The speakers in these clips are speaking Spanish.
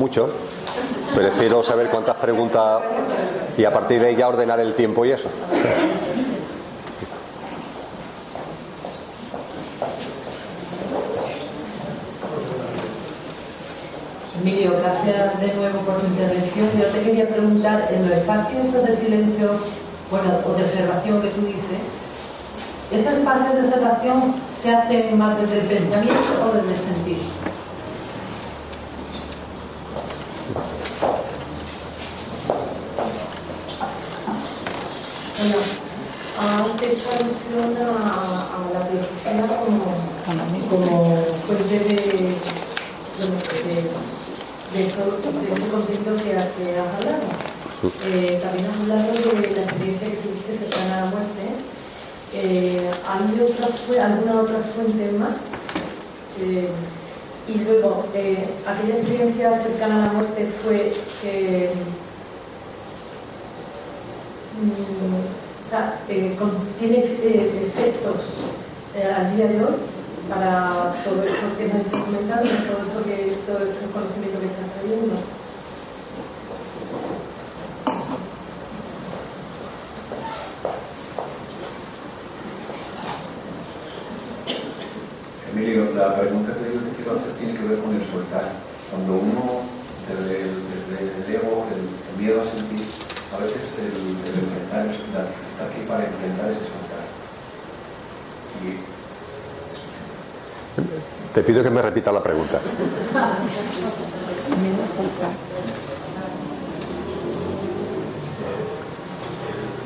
mucho, prefiero saber cuántas preguntas y a partir de ya ordenar el tiempo y eso. Emilio, gracias de nuevo por tu intervención. Yo te quería preguntar, en los espacios de silencio, bueno, o de observación que tú dices, ¿esos espacios de observación se hacen más desde el pensamiento o desde el sentir? Bueno, antes alusión a, a la filosofía como, como fuente de, de, de, todo, de ese concepto que, que has hablado. Eh, también has hablado de la experiencia que tuviste cercana a la muerte. Eh, ¿Hay otra, alguna otra fuente más? Eh, y luego, eh, aquella experiencia cercana a la muerte fue eh, con- tiene eh, efectos eh, al día de hoy para todo esto que me estás comentando, todo esto que, todo este conocimiento que estás trayendo. Emilio, la pregunta que yo te quiero hacer tiene que ver con el soltar. Cuando uno, desde el, desde el ego, el, el miedo a sentir, a veces el, el enfrentar, el soltar, está aquí para enfrentar ese soltar. Y Te pido que me repita la pregunta.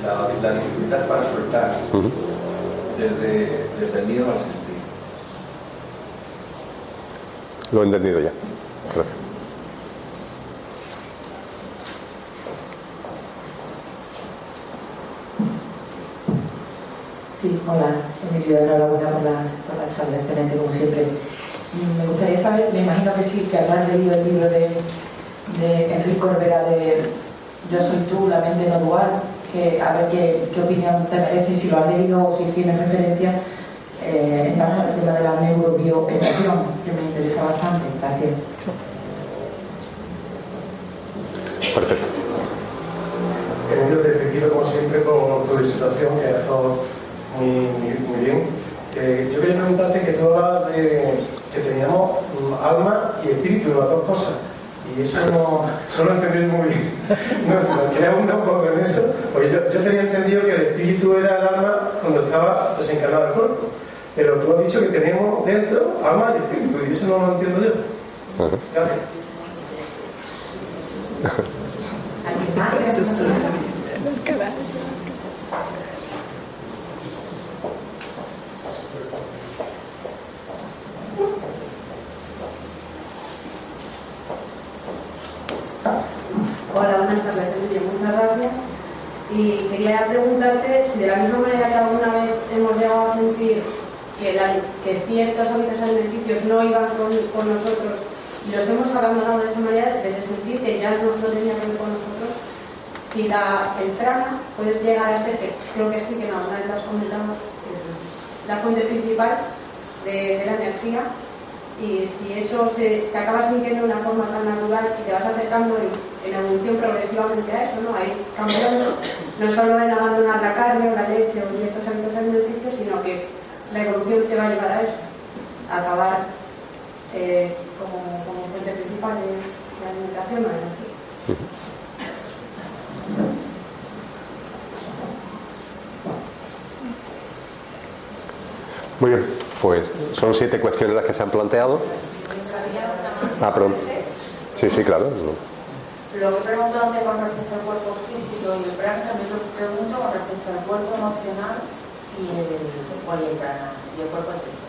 la, la dificultad para soltar desde, desde el miedo al sentir. Lo he entendido ya. Gracias. Sí, hola, Emilio, enhorabuena por la, por la charla, excelente como siempre. Me gustaría saber, me imagino que sí, que habrás leído el libro de, de Enrique Corbera de Yo soy tú, la mente no dual, que a ver qué, qué opinión te merece, si lo has leído o si tienes referencia eh, en base al tema de la neurobioemoción, que me interesa bastante. Gracias. Perfecto. Emilio, te felicito como siempre por tu disertación, que ha estado muy, muy, muy bien. Eh, yo quería preguntarte que tú hablabas de que teníamos mm, alma y espíritu, las dos cosas. Y eso no, no lo entendí muy bien. No, me quedé un poco en eso, porque yo, yo tenía entendido que el espíritu era el alma cuando estaba desencarnado el cuerpo. Pero tú has dicho que tenemos dentro alma y espíritu, y eso no lo entiendo yo. Gracias buenas tardes, Emilio, muchas gracias. Y quería preguntarte si de la misma manera que alguna vez hemos llegado a sentir que, la- que ciertos hábitos alimenticios no iban con, con nosotros y los hemos abandonado de esa manera, desde sentir que ya no, no tenía que ver con nosotros, si la, el prana puedes llegar a ser, que creo que sí, que no, una vez lo has comentado, eh, la fuente principal de, de la energía y si eso se, se acaba sintiendo de una forma tan natural y te vas acercando en, en evolución progresivamente a eso, ¿no? A ir cambiando, no solo en abandonar la carne o la leche o ciertos hábitos alimenticios, sino que la evolución te va a llevar a eso, a acabar eh, como, como fuente principal de, de alimentación o de energía. Muy bien. Pues son siete cuestiones las que se han planteado. Ah, pronto. Sí, sí, claro. Lo que pregunto antes con respecto al cuerpo físico y el prana, también lo pregunto con respecto al cuerpo emocional y el, y el prana, y el cuerpo físico.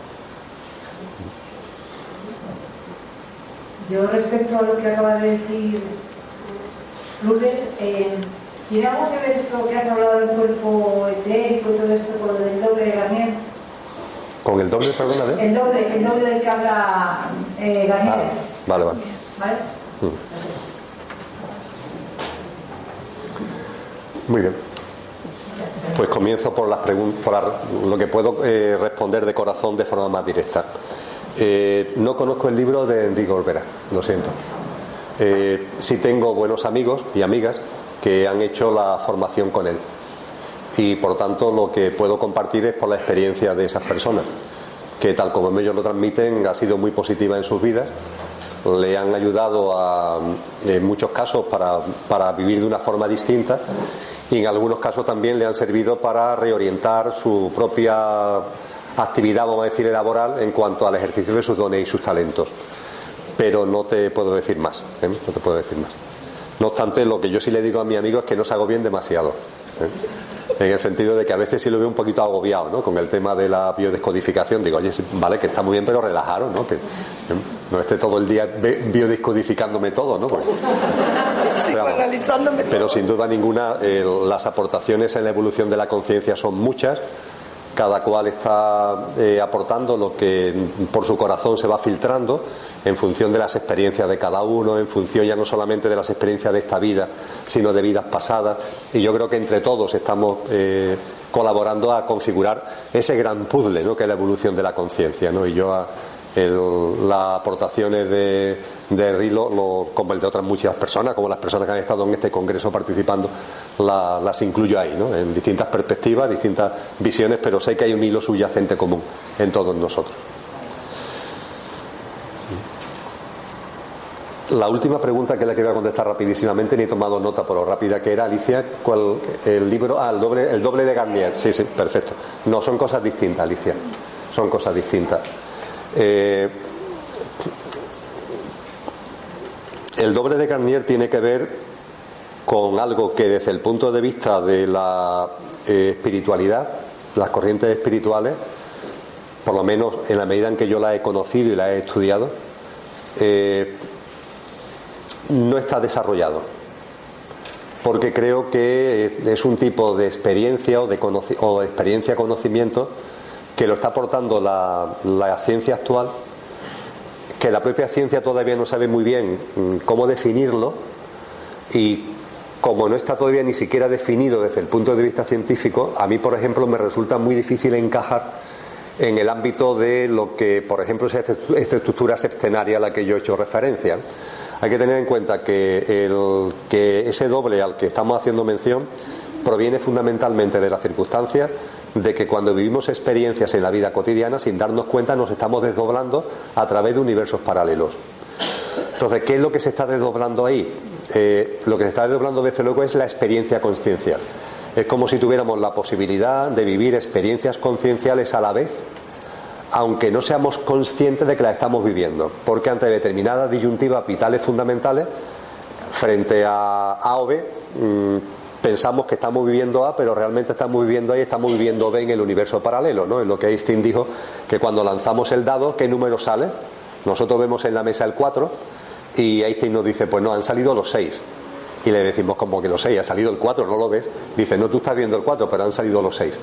Yo respecto a lo que acaba de decir Lourdes, eh, ¿tiene algo que ver esto que has hablado del cuerpo etérico y todo esto con lo del doble de Garnier? ¿Con el doble, perdona, de? El doble, el doble del que habla eh, Garnier. Ah, vale, vale. ¿Vale? Muy bien. Pues comienzo por las por lo que puedo eh, responder de corazón de forma más directa. Eh, no conozco el libro de Enrique Olvera, lo siento. Eh, sí tengo buenos amigos y amigas que han hecho la formación con él. Y por tanto lo que puedo compartir es por la experiencia de esas personas, que tal como ellos lo transmiten ha sido muy positiva en sus vidas le han ayudado en muchos casos para vivir de una forma distinta y en algunos casos también le han servido para reorientar su propia actividad, vamos a decir, laboral en cuanto al ejercicio de sus dones y sus talentos. Pero no te puedo decir más, ¿eh? no te puedo decir más. No obstante, lo que yo sí le digo a mi amigo es que no se agobien demasiado. ¿eh? En el sentido de que a veces sí lo veo un poquito agobiado, ¿no? Con el tema de la biodescodificación. Digo, oye, vale, que está muy bien, pero relajaros, ¿no? ¿eh? No esté todo el día biodescodificándome todo, ¿no? Porque- Psicoanalizándome todo. pero sin duda ninguna, eh, las aportaciones en la evolución de la conciencia son muchas. Cada cual está eh, aportando lo que por su corazón se va filtrando en función de las experiencias de cada uno, en función ya no solamente de las experiencias de esta vida, sino de vidas pasadas. Y yo creo que entre todos estamos eh, colaborando a configurar ese gran puzzle ¿no? que es la evolución de la conciencia. ¿no? Y yo a- el- las aportaciones de, de Henry, lo- como el de otras muchas personas, como las personas que han estado en este congreso participando, la- las incluyo ahí, ¿no? en distintas perspectivas, distintas visiones, pero sé que hay un hilo subyacente común en todos nosotros. La última pregunta que le quería contestar rapidísimamente, ni he tomado nota por lo rápida que era, Alicia, ¿cuál, el libro, ah, el doble, el doble de Garnier, sí, sí, perfecto. No, son cosas distintas, Alicia, son cosas distintas. Eh, el doble de Garnier tiene que ver con algo que desde el punto de vista de la eh, espiritualidad, las corrientes espirituales, por lo menos en la medida en que yo la he conocido y la he estudiado, eh, no está desarrollado. Porque creo que es un tipo de experiencia o de o experiencia conocimiento que lo está aportando la, la ciencia actual, que la propia ciencia todavía no sabe muy bien mm, cómo definirlo y como no está todavía ni siquiera definido desde el punto de vista científico, a mí, por ejemplo, me resulta muy difícil encajar en el ámbito de lo que, por ejemplo, es esta estru- esta estructura septenaria a la que yo he hecho referencia. Hay que tener en cuenta que, el, que ese doble al que estamos haciendo mención proviene fundamentalmente de la circunstancia de que cuando vivimos experiencias en la vida cotidiana, sin darnos cuenta, nos estamos desdoblando a través de universos paralelos. Entonces, ¿qué es lo que se está desdoblando ahí? Eh, lo que se está desdoblando desde luego es la experiencia consciencial. Es como si tuviéramos la posibilidad de vivir experiencias concienciales a la vez, aunque no seamos conscientes de que las estamos viviendo. Porque ante determinadas disyuntivas vitales fundamentales, frente a A o B, mm, pensamos que estamos viviendo A, pero realmente estamos viviendo A y estamos viviendo B en el universo paralelo, ¿no? En lo que Einstein dijo que cuando lanzamos el dado, ¿qué número sale? Nosotros vemos en la mesa el 4 y Einstein nos dice, pues no, han salido los 6. Y le decimos, como que los 6, ha salido el 4, ¿no lo ves? Dice, no, tú estás viendo el 4, pero han salido los 6.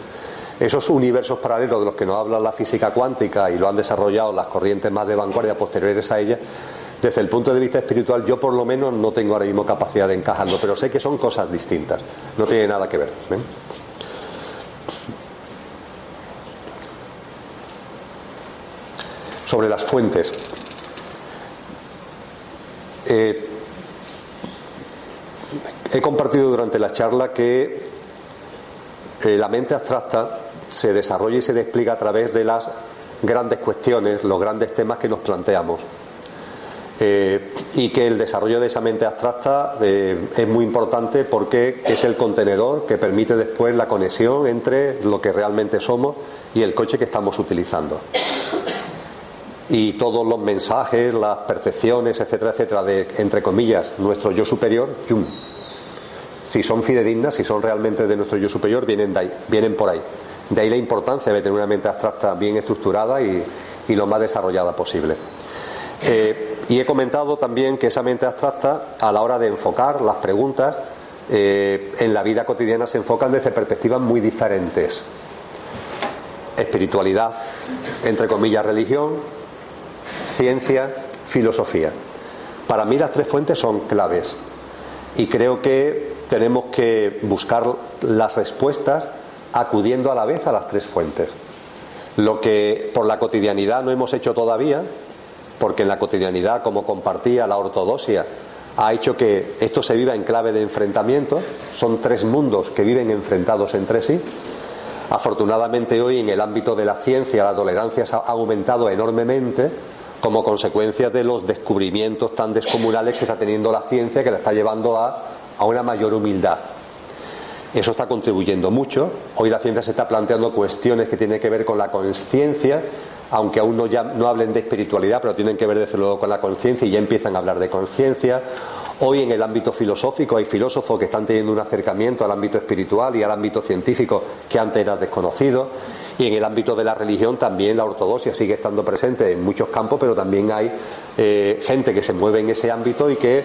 Esos universos paralelos de los que nos habla la física cuántica y lo han desarrollado las corrientes más de vanguardia posteriores a ella, desde el punto de vista espiritual yo por lo menos no tengo ahora mismo capacidad de encajarlo, pero sé que son cosas distintas, no tiene nada que ver. Sobre las fuentes. Eh, he compartido durante la charla que eh, la mente abstracta se desarrolla y se despliega a través de las grandes cuestiones, los grandes temas que nos planteamos. Eh, y que el desarrollo de esa mente abstracta eh, es muy importante porque es el contenedor que permite después la conexión entre lo que realmente somos y el coche que estamos utilizando. y todos los mensajes, las percepciones, etcétera, etcétera, de, entre comillas, nuestro yo superior, yum. si son fidedignas, si son realmente de nuestro yo superior, vienen, de ahí, vienen por ahí. De ahí la importancia de tener una mente abstracta bien estructurada y, lo más desarrollada posible. Eh, y he comentado también que esa mente abstracta, a la hora de enfocar las preguntas, eh, en la vida cotidiana se enfocan desde perspectivas muy diferentes. Espiritualidad, entre comillas, religión, ciencia, filosofía. Para mí las tres fuentes son claves y creo que tenemos que buscar las respuestas acudiendo a la vez a las tres fuentes. Lo que por la cotidianidad no hemos hecho todavía, porque en la cotidianidad, como compartía la ortodoxia, ha hecho que esto se viva en clave de enfrentamiento, son tres mundos que viven enfrentados entre sí. Afortunadamente hoy en el ámbito de la ciencia la tolerancia ha aumentado enormemente como consecuencia de los descubrimientos tan descomunales que está teniendo la ciencia que la está llevando a, a una mayor humildad. Eso está contribuyendo mucho. Hoy la ciencia se está planteando cuestiones que tienen que ver con la conciencia, aunque aún no, ya, no hablen de espiritualidad, pero tienen que ver desde luego con la conciencia y ya empiezan a hablar de conciencia. Hoy en el ámbito filosófico hay filósofos que están teniendo un acercamiento al ámbito espiritual y al ámbito científico que antes era desconocido. Y en el ámbito de la religión también la ortodoxia sigue estando presente en muchos campos, pero también hay eh, gente que se mueve en ese ámbito y que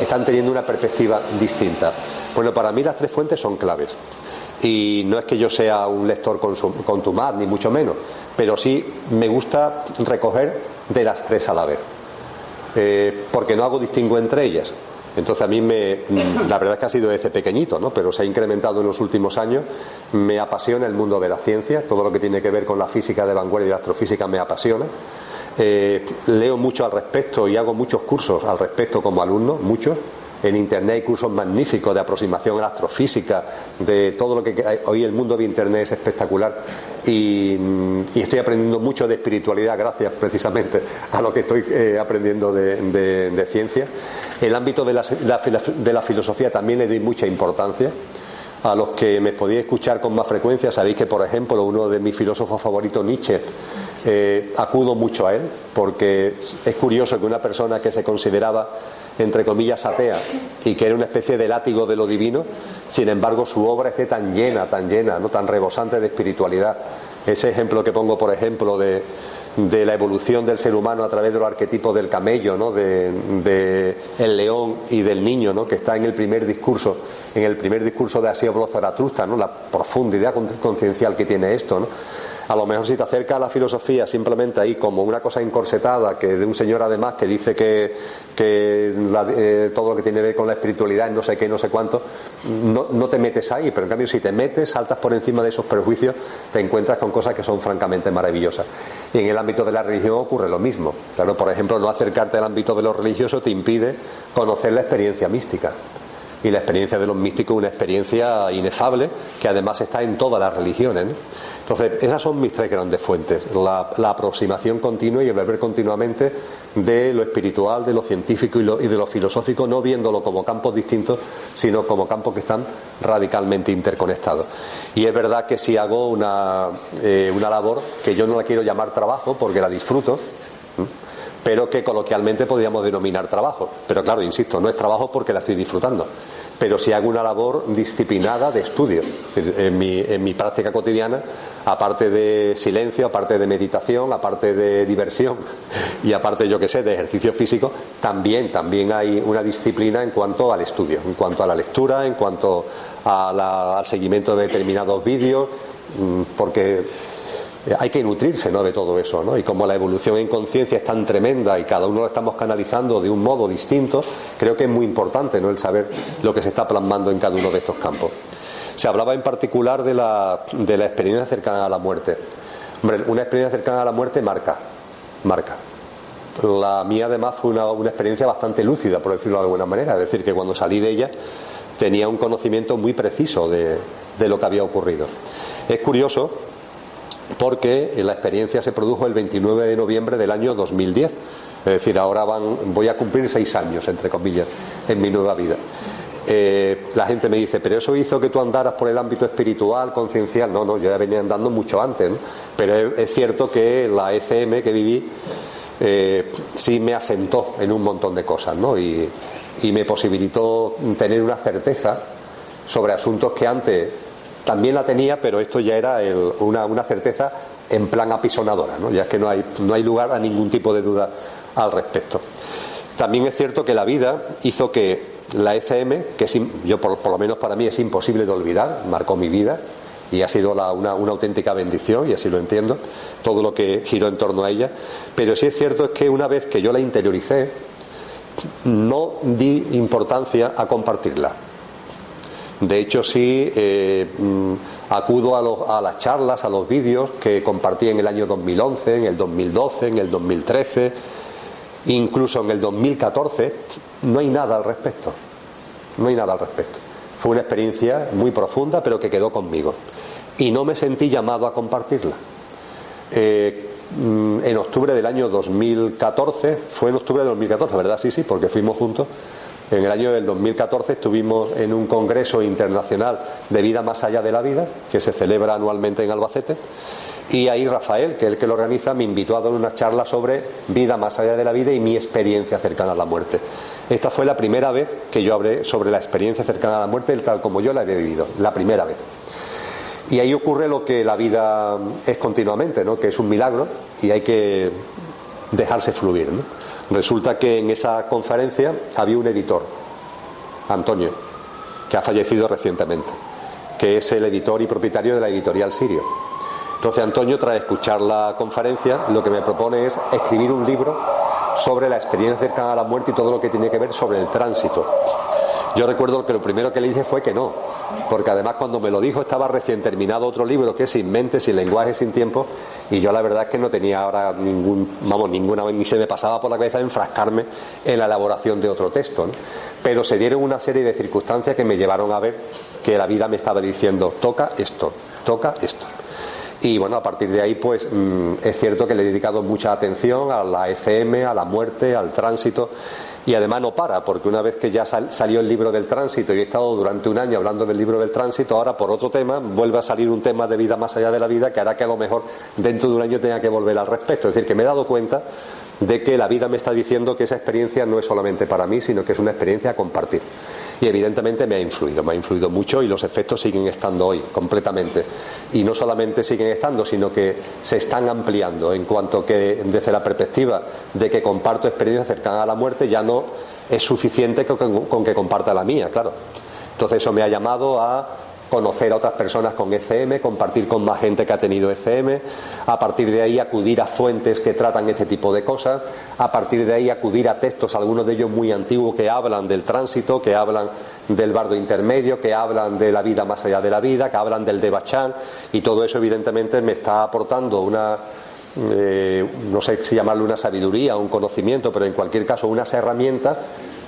están teniendo una perspectiva distinta. Bueno, para mí las tres fuentes son claves. Y no es que yo sea un lector contumaz, ni mucho menos, pero sí me gusta recoger de las tres a la vez. Eh, porque no hago distingo entre ellas. Entonces a mí me, la verdad es que ha sido desde pequeñito, ¿no? pero se ha incrementado en los últimos años. Me apasiona el mundo de la ciencia, todo lo que tiene que ver con la física de vanguardia y la astrofísica me apasiona. Eh, leo mucho al respecto y hago muchos cursos al respecto como alumno, muchos. En Internet hay cursos magníficos de aproximación a la astrofísica, de todo lo que hoy el mundo de Internet es espectacular y, estoy aprendiendo mucho de espiritualidad gracias precisamente a lo que estoy eh, aprendiendo de, ciencia. El ámbito de la, de la filosofía también le doy mucha importancia. A los que me podéis escuchar con más frecuencia, sabéis que, por ejemplo, uno de mis filósofos favoritos, Nietzsche, eh, acudo mucho a él, porque es curioso que una persona que se consideraba entre comillas, atea y que era una especie de látigo de lo divino, sin embargo su obra esté tan llena, tan llena, no tan rebosante de espiritualidad. Ese ejemplo que pongo, por ejemplo, de, de la evolución del ser humano a través de los arquetipos del camello, ¿no? de, el león y del niño, ¿no? que está en el primer discurso, en el primer discurso de Asio Zaratustra, ¿no? la profundidad conciencial que tiene esto. ¿no? A lo mejor si te acerca a la filosofía simplemente ahí como una cosa encorsetada, que de un señor además que dice que, eh, todo lo que tiene que ver con la espiritualidad, no sé qué, no sé cuánto, no, no te metes ahí, pero en cambio si te metes, saltas por encima de esos prejuicios, te encuentras con cosas que son francamente maravillosas. Y en el ámbito de la religión ocurre lo mismo. Claro, por ejemplo, no acercarte al ámbito de lo religioso te impide conocer la experiencia mística. Y la experiencia de los místicos es una experiencia inefable que además está en todas las religiones. Entonces, esas son mis tres grandes fuentes, la, aproximación continua y el beber continuamente de lo espiritual, de lo científico y, de lo filosófico, no viéndolo como campos distintos, sino como campos que están radicalmente interconectados. Y es verdad que si hago una, eh, una labor que yo no la quiero llamar trabajo porque la disfruto, pero que coloquialmente podríamos denominar trabajo. Pero claro, insisto, no es trabajo porque la estoy disfrutando pero si hago una labor disciplinada de estudio. En mi, en mi práctica cotidiana, aparte de silencio, aparte de meditación, aparte de diversión y aparte, yo que sé, de ejercicio físico, también, también hay una disciplina en cuanto al estudio, en cuanto a la lectura, en cuanto al seguimiento de determinados vídeos, mm, porque hay que nutrirse ¿no? de todo eso, ¿no? Y como la evolución en conciencia es tan tremenda y cada uno lo estamos canalizando de un modo distinto, creo que es muy importante ¿no? el saber lo que se está plasmando en cada uno de estos campos. Se hablaba en particular de la, de la experiencia cercana a la muerte. Hombre, una experiencia cercana a la muerte marca, marca. La mía además fue una, una experiencia bastante lúcida, por decirlo de alguna manera, es decir, que cuando salí de ella tenía un conocimiento muy preciso de, de lo que había ocurrido. Es curioso porque la experiencia se produjo el 29 de noviembre del año 2010. Es decir, ahora van, voy a cumplir seis años, entre comillas, en mi nueva vida. Eh, la gente me dice, pero eso hizo que tú andaras por el ámbito espiritual, conciencial. No, no, yo ya venía andando mucho antes. Pero es, cierto que la ECM que viví eh, sí me asentó en un montón de cosas, ¿no? Y, me posibilitó tener una certeza sobre asuntos que antes también la tenía, pero esto ya era una, una, certeza en plan apisonadora, ¿no? Ya es que no hay, no hay lugar a ningún tipo de duda al respecto. También es cierto que la vida hizo que la ECM, que yo por, lo menos para mí es imposible de olvidar, marcó mi vida y ha sido una, una, auténtica bendición y así lo entiendo, todo lo que giró en torno a ella, pero sí es cierto es que una vez que yo la interioricé, no di importancia a compartirla. De hecho, sí eh, mm, acudo a, a, las charlas, a los vídeos que compartí en el año 2011, en el 2012, en el 2013 Incluso en el 2014 no hay nada al respecto. No hay nada al respecto. Fue una experiencia muy profunda, pero que quedó conmigo. Y no me sentí llamado a compartirla. Eh, mm, en octubre del año 2014, fue en octubre del 2014, ¿verdad? Sí, sí, porque fuimos juntos. En el año del 2014 estuvimos en un congreso internacional de vida más allá de la vida, que se celebra anualmente en Albacete y ahí Rafael, que es el que lo organiza, me invitó a dar una charla sobre vida más allá de la vida y mi experiencia cercana a la muerte. Esta fue la primera vez que yo hablé sobre la experiencia cercana a la muerte, tal como yo la había vivido, la primera vez. Y ahí ocurre lo que la vida es continuamente, ¿no? que es un milagro y hay que dejarse fluir. Resulta que en esa conferencia había un editor, Antonio, que ha fallecido recientemente, que es el editor y propietario de la editorial Sirio entonces Antonio, tras escuchar la conferencia, lo que me propone es escribir un libro sobre la experiencia cercana a la muerte y todo lo que tiene que ver sobre el tránsito. Yo recuerdo que lo primero que le dije fue que no, porque además cuando me lo dijo estaba recién terminado otro libro que es Sin mente, sin lenguaje, sin tiempo, y yo la verdad es que no tenía ahora ningún, vamos, ninguna, ni se me pasaba por la cabeza enfrascarme en la elaboración de otro texto. Pero se dieron una serie de circunstancias que me llevaron a ver que la vida me estaba diciendo, toca esto, toca esto. Y bueno, a partir de ahí, pues mm, es cierto que le he dedicado mucha atención a la ECM, a la muerte, al tránsito. Y además no para, porque una vez que ya salió el libro del tránsito y he estado durante un año hablando del libro del tránsito, ahora por otro tema vuelve a salir un tema de vida más allá de la vida que hará que a lo mejor dentro de un año tenga que volver al respecto. Es decir, que me he dado cuenta de que la vida me está diciendo que esa experiencia no es solamente para mí, sino que es una experiencia a compartir y evidentemente me ha influido, me ha influido mucho y los efectos siguen estando hoy completamente. Y no solamente siguen estando, sino que se están ampliando en cuanto que desde la perspectiva de que comparto experiencias cercanas a la muerte ya no es suficiente con, con que comparta la mía, claro. Entonces eso me ha llamado a conocer a otras personas con ECM, compartir con más gente que ha tenido ECM, a partir de ahí acudir a fuentes que tratan este tipo de cosas, a partir de ahí acudir a textos, algunos de ellos muy antiguos, que hablan del tránsito, que hablan del bardo intermedio, que hablan de la vida más allá de la vida, que hablan del Devachan, y todo eso evidentemente me está aportando una, eh, no sé si llamarlo una sabiduría, un conocimiento, pero en cualquier caso unas herramientas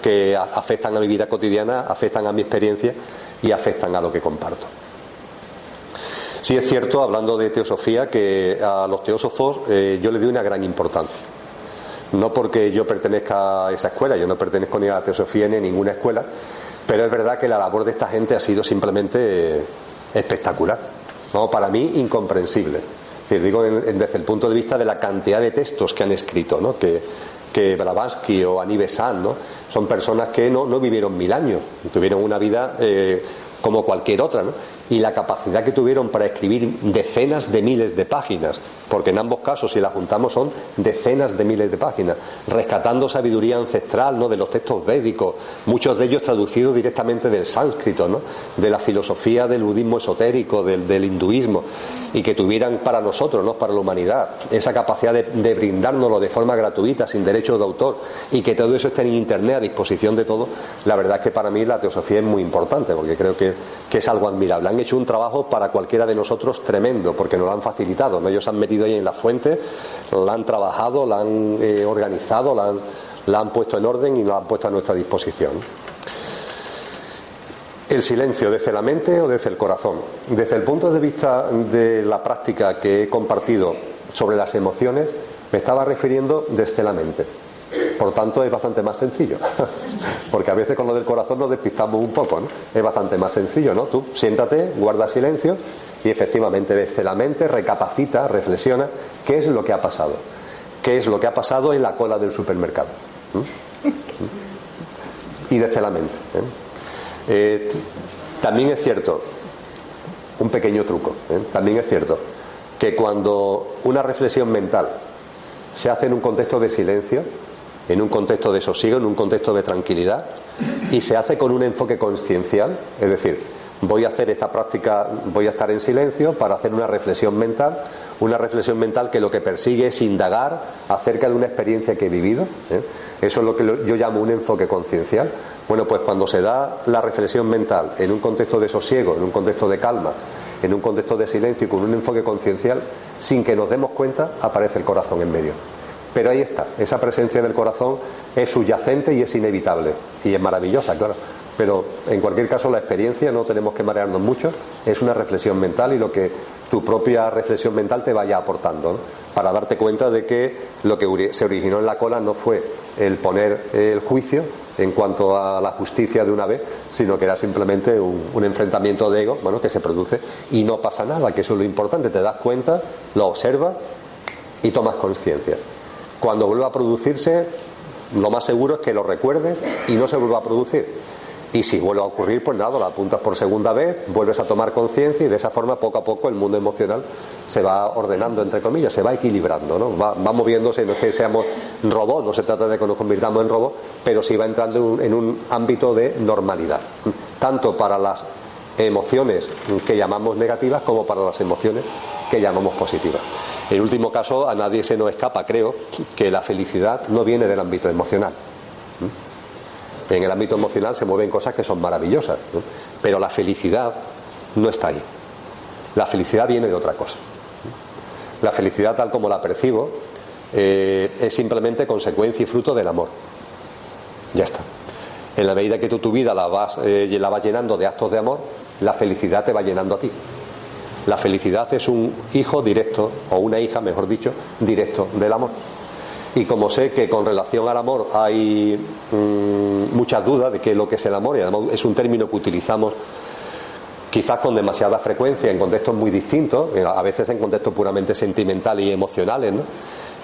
que afectan a mi vida cotidiana, afectan a mi experiencia y afectan a lo que comparto. Sí es cierto, hablando de teosofía, que a los teósofos eh, yo le doy una gran importancia. No porque yo pertenezca a esa escuela, yo no pertenezco ni a la teosofía ni a ninguna escuela, pero es verdad que la labor de esta gente ha sido simplemente espectacular. No, para mí, incomprensible. digo desde el punto de vista de la cantidad de textos que han escrito, ¿no? que, que Blavatsky o Aníbal San. Son personas que no, no vivieron mil años, tuvieron una vida eh, como cualquier otra, ¿no? y la capacidad que tuvieron para escribir decenas de miles de páginas, porque en ambos casos, si la juntamos, son decenas de miles de páginas, rescatando sabiduría ancestral ¿no? de los textos védicos, muchos de ellos traducidos directamente del sánscrito, ¿no? de la filosofía del budismo esotérico, del, hinduismo, y que tuvieran para nosotros, ¿no? para la humanidad, esa capacidad de, de brindárnoslo de forma gratuita, sin derechos de autor, y que todo eso esté en Internet a disposición de todos, la verdad es que para mí la teosofía es muy importante, porque creo que, es algo admirable. Han hecho un trabajo para cualquiera de nosotros tremendo, porque nos lo han facilitado. Ellos han metido ahí en la fuente, la han trabajado, la han eh, organizado, la han, han puesto en orden y la han puesto a nuestra disposición. El silencio, ¿desde la mente o desde el corazón? Desde el punto de vista de la práctica que he compartido sobre las emociones, me estaba refiriendo desde la mente. Por tanto, es bastante más sencillo. Porque a veces con lo del corazón nos despistamos un poco, ¿no? Es bastante más sencillo, ¿no? Tú siéntate, guarda silencio y efectivamente desde la mente recapacita, reflexiona qué es lo que ha pasado. qué es lo que ha pasado en la cola del supermercado. Y desde la mente. ¿eh? Eh, también es cierto, un pequeño truco, ¿eh? también es cierto que cuando una reflexión mental se hace en un contexto de silencio, en un contexto de sosiego, en un contexto de tranquilidad, y se hace con un enfoque consciencial, es decir, voy a hacer esta práctica, voy a estar en silencio para hacer una reflexión mental, una reflexión mental que lo que persigue es indagar acerca de una experiencia que he vivido. ¿eh? Eso es lo que yo llamo un enfoque conciencial. Bueno, pues cuando se da la reflexión mental en un contexto de sosiego, en un contexto de calma, en un contexto de silencio y con un enfoque conciencial, sin que nos demos cuenta, aparece el corazón en medio. Pero ahí está, esa presencia del corazón es subyacente y es inevitable. Y es maravillosa, claro. Pero en cualquier caso la experiencia, no tenemos que marearnos mucho, es una reflexión mental y lo que tu propia reflexión mental te vaya aportando, para darte cuenta de que lo que se originó en la cola no fue el poner el juicio en cuanto a la justicia de una vez, sino que era simplemente un, enfrentamiento de ego bueno, que se produce y no pasa nada, que eso es lo importante, te das cuenta, lo observas y tomas conciencia. Cuando vuelva a producirse, lo más seguro es que lo recuerdes y no se vuelva a producir. Y si vuelve a ocurrir, pues nada, la apuntas por segunda vez, vuelves a tomar conciencia y de esa forma poco a poco el mundo emocional se va ordenando, entre comillas, se va equilibrando, ¿no? Va, moviéndose, no es que seamos robots, no se trata de que nos convirtamos en robots, pero sí va entrando en un ámbito de normalidad, tanto para las emociones que llamamos negativas como para las emociones que llamamos positivas. En último caso, a nadie se nos escapa, creo, que la felicidad no viene del ámbito emocional. En el ámbito emocional se mueven cosas que son maravillosas, pero la felicidad no está ahí. La felicidad viene de otra cosa. La felicidad tal como la percibo eh, es simplemente consecuencia y fruto del amor. Ya está. En la medida que tú tu vida la eh, la vas llenando de actos de amor, la felicidad te va llenando a ti. La felicidad es un hijo directo, o una hija, mejor dicho, directo del amor. Y como sé que con relación al amor hay mm, muchas dudas de qué es lo que es el amor, y además es un término que utilizamos quizás con demasiada frecuencia en contextos muy distintos, eh, a veces en contextos puramente sentimentales y emocionales,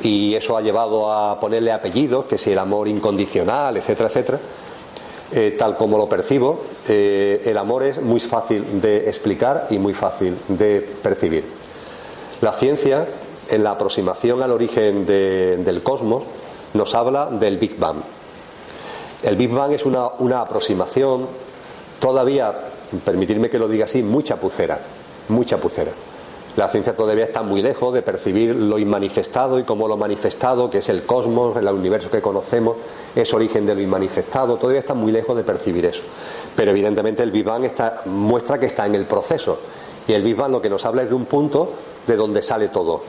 y eso ha llevado a ponerle apellidos, que si el amor incondicional, etcétera, etcétera. Eh, tal como lo percibo, eh, el amor es muy fácil de explicar y muy fácil de percibir. La ciencia, en la aproximación al origen del cosmos, nos habla del Big Bang. El Big Bang es una, aproximación todavía, permitirme que lo diga así, muy chapucera, muy chapucera. La ciencia todavía está muy lejos de percibir lo inmanifestado y como lo manifestado, que es el cosmos, el universo que conocemos, es origen de lo inmanifestado. Todavía está muy lejos de percibir eso. Pero evidentemente el Big Bang está, muestra que está en el proceso. Y el Big Bang lo que nos habla es de un punto de donde sale todo.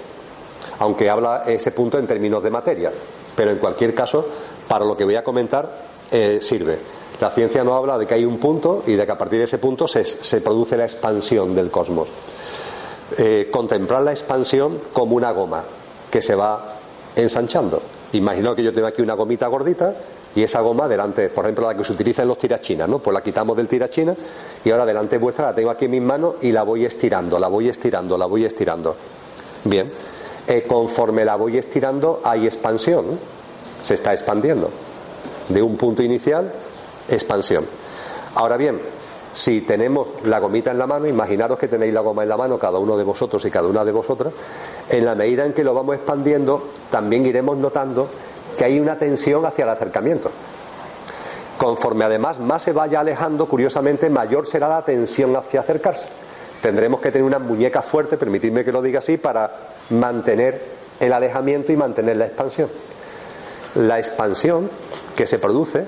Aunque habla ese punto en términos de materia. Pero en cualquier caso, para lo que voy a comentar, eh, sirve. La ciencia no habla de que hay un punto y de que a partir de ese punto se, produce la expansión del cosmos. Eh, contemplar la expansión como una goma que se va ensanchando. Imagino que yo tengo aquí una gomita gordita y esa goma delante, por ejemplo, la que se utiliza en los tirachinas, ¿no? Pues la quitamos del tirachina y ahora delante vuestra la tengo aquí en mis manos y la voy estirando, la voy estirando, la voy estirando. Bien, eh, conforme la voy estirando hay expansión, se está expandiendo. De un punto inicial, expansión. Ahora bien, si tenemos la gomita en la mano, imaginaros que tenéis la goma en la mano cada uno de vosotros y cada una de vosotras, en la medida en que lo vamos expandiendo, también iremos notando que hay una tensión hacia el acercamiento. Conforme además más se vaya alejando, curiosamente mayor será la tensión hacia acercarse. Tendremos que tener una muñeca fuerte, permitidme que lo diga así, para mantener el alejamiento y mantener la expansión. La expansión que se produce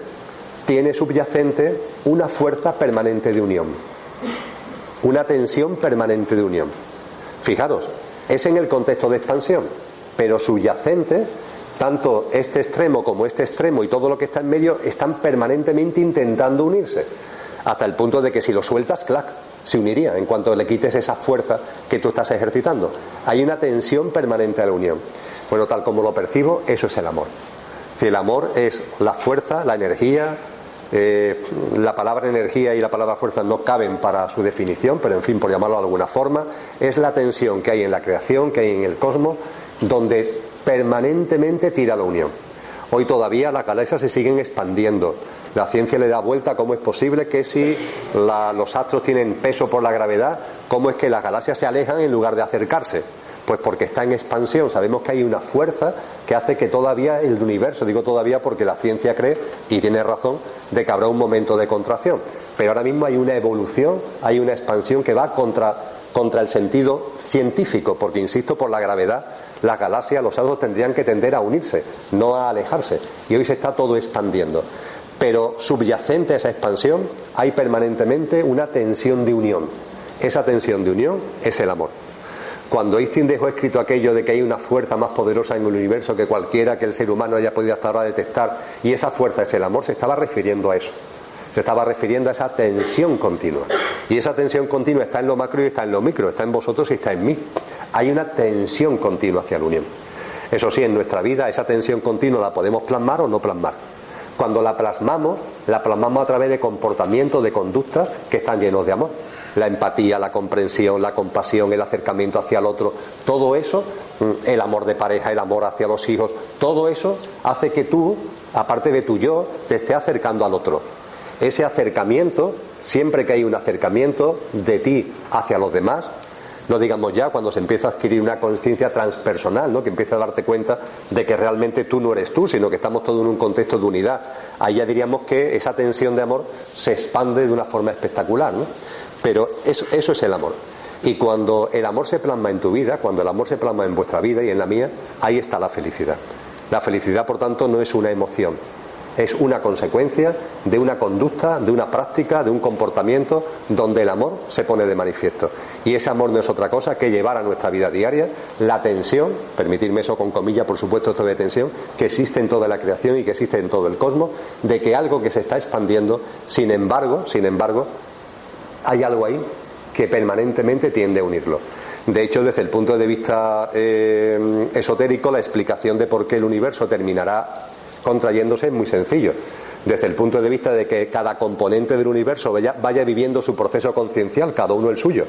tiene subyacente una fuerza permanente de unión, una tensión permanente de unión. Fijaros, es en el contexto de expansión, pero subyacente, tanto este extremo como este extremo y todo lo que está en medio están permanentemente intentando unirse, hasta el punto de que si lo sueltas, clac, se uniría en cuanto le quites esa fuerza que tú estás ejercitando. Hay una tensión permanente a la unión. Bueno, tal como lo percibo, eso es el amor. El amor es la fuerza, la energía, eh, la palabra energía y la palabra fuerza no caben para su definición, pero en fin, por llamarlo de alguna forma, es la tensión que hay en la creación, que hay en el cosmos, donde permanentemente tira la unión. Hoy todavía las galaxias se siguen expandiendo. La ciencia le da vuelta cómo es posible que si los astros tienen peso por la gravedad, cómo es que las galaxias se alejan en lugar de acercarse. Pues porque está en expansión. Sabemos que hay una fuerza que hace que todavía el universo, digo todavía porque la ciencia cree, y tiene razón, de que habrá un momento de contracción. Pero ahora mismo hay una evolución, hay una expansión que va contra, contra el sentido científico, porque insisto, por la gravedad las galaxias, los astros tendrían que tender a unirse, no a alejarse. Y hoy se está todo expandiendo. Pero subyacente a esa expansión hay permanentemente una tensión de unión. Esa tensión de unión es el amor. Cuando Einstein dejó escrito aquello de que hay una fuerza más poderosa en el universo que cualquiera que el ser humano haya podido hasta ahora detectar, y esa fuerza es el amor, se estaba refiriendo a eso. Se estaba refiriendo a esa tensión continua. Y esa tensión continua está en lo macro y está en lo micro, está en vosotros y está en mí hay una tensión continua hacia la unión. Eso sí, en nuestra vida esa tensión continua la podemos plasmar o no plasmar. Cuando la plasmamos, la plasmamos a través de comportamientos, de conductas que están llenos de amor. La empatía, la comprensión, la compasión, el acercamiento hacia el otro, todo eso, mm, el amor de pareja, el amor hacia los hijos, todo eso hace que tú, aparte de tu yo, te esté acercando al otro. Ese acercamiento, siempre que hay un acercamiento de ti hacia los demás, no digamos ya cuando se empieza a adquirir una conciencia transpersonal, ¿no? que empieza a darte cuenta de que realmente tú no eres tú, sino que estamos todos en un contexto de unidad. Ahí ya diríamos que esa tensión de amor se expande de una forma espectacular. ¿no? Pero eso, eso es el amor. Y cuando el amor se plasma en tu vida, cuando el amor se plasma en vuestra vida y en la mía, ahí está la felicidad. La felicidad, por tanto, no es una emoción, es una consecuencia de una conducta, de una práctica, de un comportamiento donde el amor se pone de manifiesto. Y ese amor no es otra cosa que llevar a nuestra vida diaria la tensión, permitirme eso con comillas, por supuesto, esto de tensión, que existe en toda la creación y que existe en todo el cosmos, de que algo que se está expandiendo, sin embargo, sin embargo, hay algo ahí que permanentemente tiende a unirlo. De hecho, desde el punto de vista eh, esotérico, la explicación de por qué el universo terminará contrayéndose es muy sencillo. Desde el punto de vista de que cada componente del universo vaya, vaya viviendo su proceso conciencial, cada uno el suyo,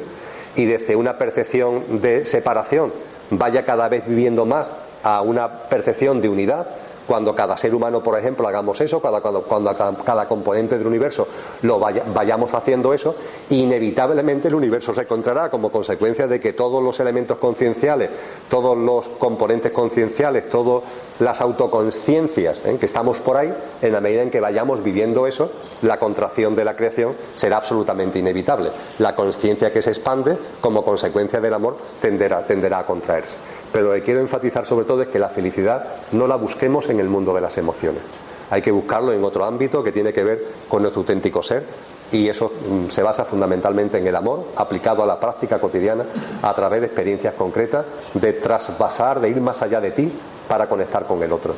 y desde una percepción de separación vaya cada vez viviendo más a una percepción de unidad, cuando cada ser humano, por ejemplo, hagamos eso, cuando, cuando, cada, componente del universo lo vayamos haciendo eso, inevitablemente el universo se encontrará como consecuencia de que todos los elementos concienciales, todos los componentes concienciales, todas las autoconciencias ¿eh? que estamos por ahí, en la medida en que vayamos viviendo eso, la contracción de la creación será absolutamente inevitable. La conciencia que se expande como consecuencia del amor tenderá, tenderá a contraerse. Pero lo que quiero enfatizar sobre todo es que la felicidad no la busquemos en el mundo de las emociones. Hay que buscarlo en otro ámbito que tiene que ver con nuestro auténtico ser y eso mm, se basa fundamentalmente en el amor aplicado a la práctica cotidiana a través de experiencias concretas, de trasvasar, de ir más allá de ti para conectar con el otro.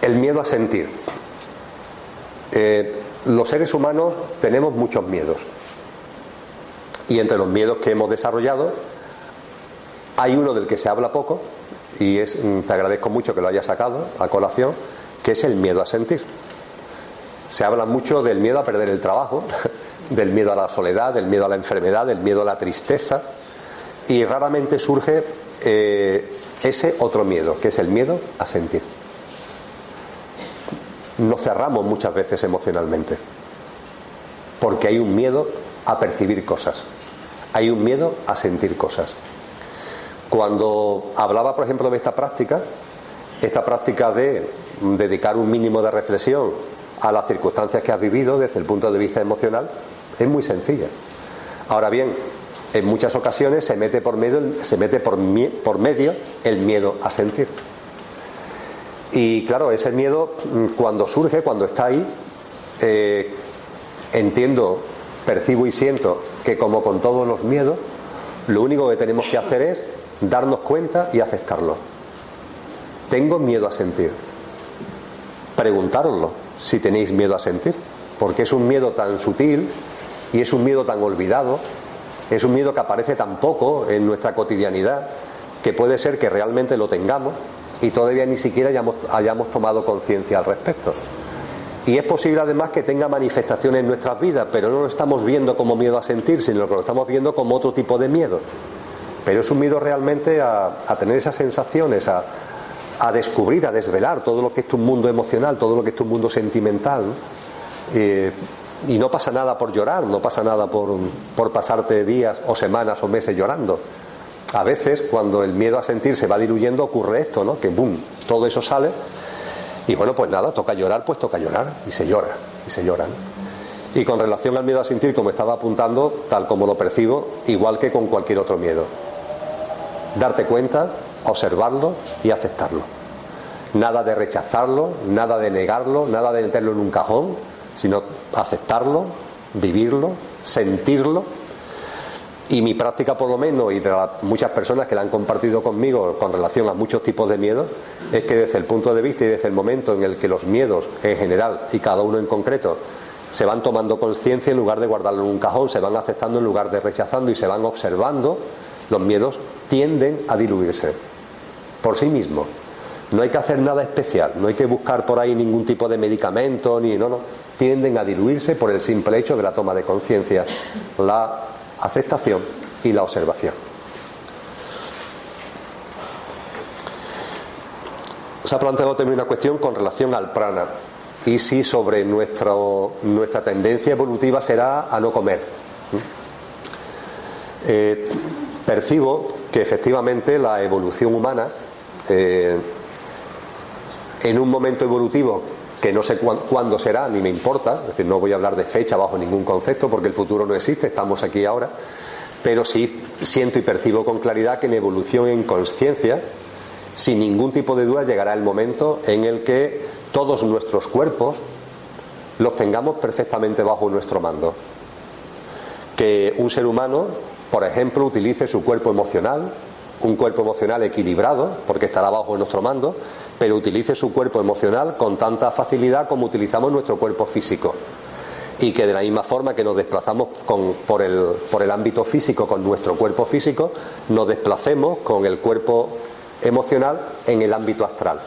El miedo a sentir. Eh, los seres humanos tenemos muchos miedos. Y entre los miedos que hemos desarrollado hay uno del que se habla poco, y mm, te agradezco mucho que lo hayas sacado a colación, que es el miedo a sentir. Se habla mucho del miedo a perder el trabajo, del miedo a la soledad, del miedo a la enfermedad, del miedo a la tristeza, y raramente surge eh, ese otro miedo, que es el miedo a sentir. Nos cerramos muchas veces emocionalmente, porque hay un miedo a percibir cosas. Hay un miedo a sentir cosas. Cuando hablaba, por ejemplo, de esta práctica, esta práctica de dedicar un mínimo de reflexión a las circunstancias que has vivido desde el punto de vista emocional, es muy sencilla. Ahora bien, en muchas ocasiones se mete por medio, se mete por, por medio el miedo a sentir. Y claro, ese miedo mm, cuando surge, cuando está ahí, eh, entiendo, percibo y siento que como con todos los miedos, lo único que tenemos que hacer es darnos cuenta y aceptarlo. Tengo miedo a sentir. Preguntároslo si tenéis miedo a sentir, porque es un miedo tan sutil y es un miedo tan olvidado, es un miedo que aparece tan poco en nuestra cotidianidad, que puede ser que realmente lo tengamos y todavía ni siquiera hayamos, hayamos tomado conciencia al respecto. Y es posible además que tenga manifestaciones en nuestras vidas, pero no lo estamos viendo como miedo a sentir, sino que lo estamos viendo como otro tipo de miedo. Pero es un miedo realmente a, tener esas sensaciones, a, descubrir, a desvelar todo lo que es tu mundo emocional, todo lo que es tu mundo sentimental. Eh, y no pasa nada por llorar, no pasa nada por, por pasarte días o semanas o meses llorando. A veces, cuando el miedo a sentir se va diluyendo, ocurre esto, ¿no? Que boom, todo eso sale y bueno, pues nada, toca llorar, pues toca llorar. Y se llora, y se lloran. Y con relación al miedo a sentir, como estaba apuntando, tal como lo percibo, igual que con cualquier otro miedo. Darte cuenta, observarlo y aceptarlo. Nada de rechazarlo, nada de negarlo, nada de meterlo en un cajón, sino aceptarlo, vivirlo, sentirlo y mi práctica, por lo menos, y de muchas personas que la han compartido conmigo con relación a muchos tipos de miedos, es que desde el punto de vista y desde el momento en el que los miedos en general y cada uno en concreto se van tomando conciencia en lugar de guardarlo en un cajón, se van aceptando en lugar de rechazando y se van observando, los miedos tienden a diluirse por sí mismos. No hay que hacer nada especial, no hay que buscar por ahí ningún tipo de medicamento, ni no, no. Tienden a diluirse por el simple hecho de la toma de conciencia, la aceptación y la observación. Se ha planteado también una cuestión con relación al prana y si sobre nuestro, nuestra tendencia evolutiva será a no comer. Eh, percibo que efectivamente la evolución humana, eh, en un momento evolutivo que no sé cuándo será, ni me importa, es decir, no voy a hablar de fecha bajo ningún concepto porque el futuro no existe, estamos aquí ahora, pero sí siento y percibo con claridad que en evolución en conciencia, sin ningún tipo de duda, llegará el momento en el que todos nuestros cuerpos los tengamos perfectamente bajo nuestro mando. Que un ser humano, por ejemplo, utilice su cuerpo emocional, un cuerpo emocional equilibrado, porque estará bajo nuestro mando, pero utilice su cuerpo emocional con tanta facilidad como utilizamos nuestro cuerpo físico. Y que de la misma forma que nos desplazamos por, el, por el ámbito físico con nuestro cuerpo físico, nos desplacemos con el cuerpo emocional en el ámbito astral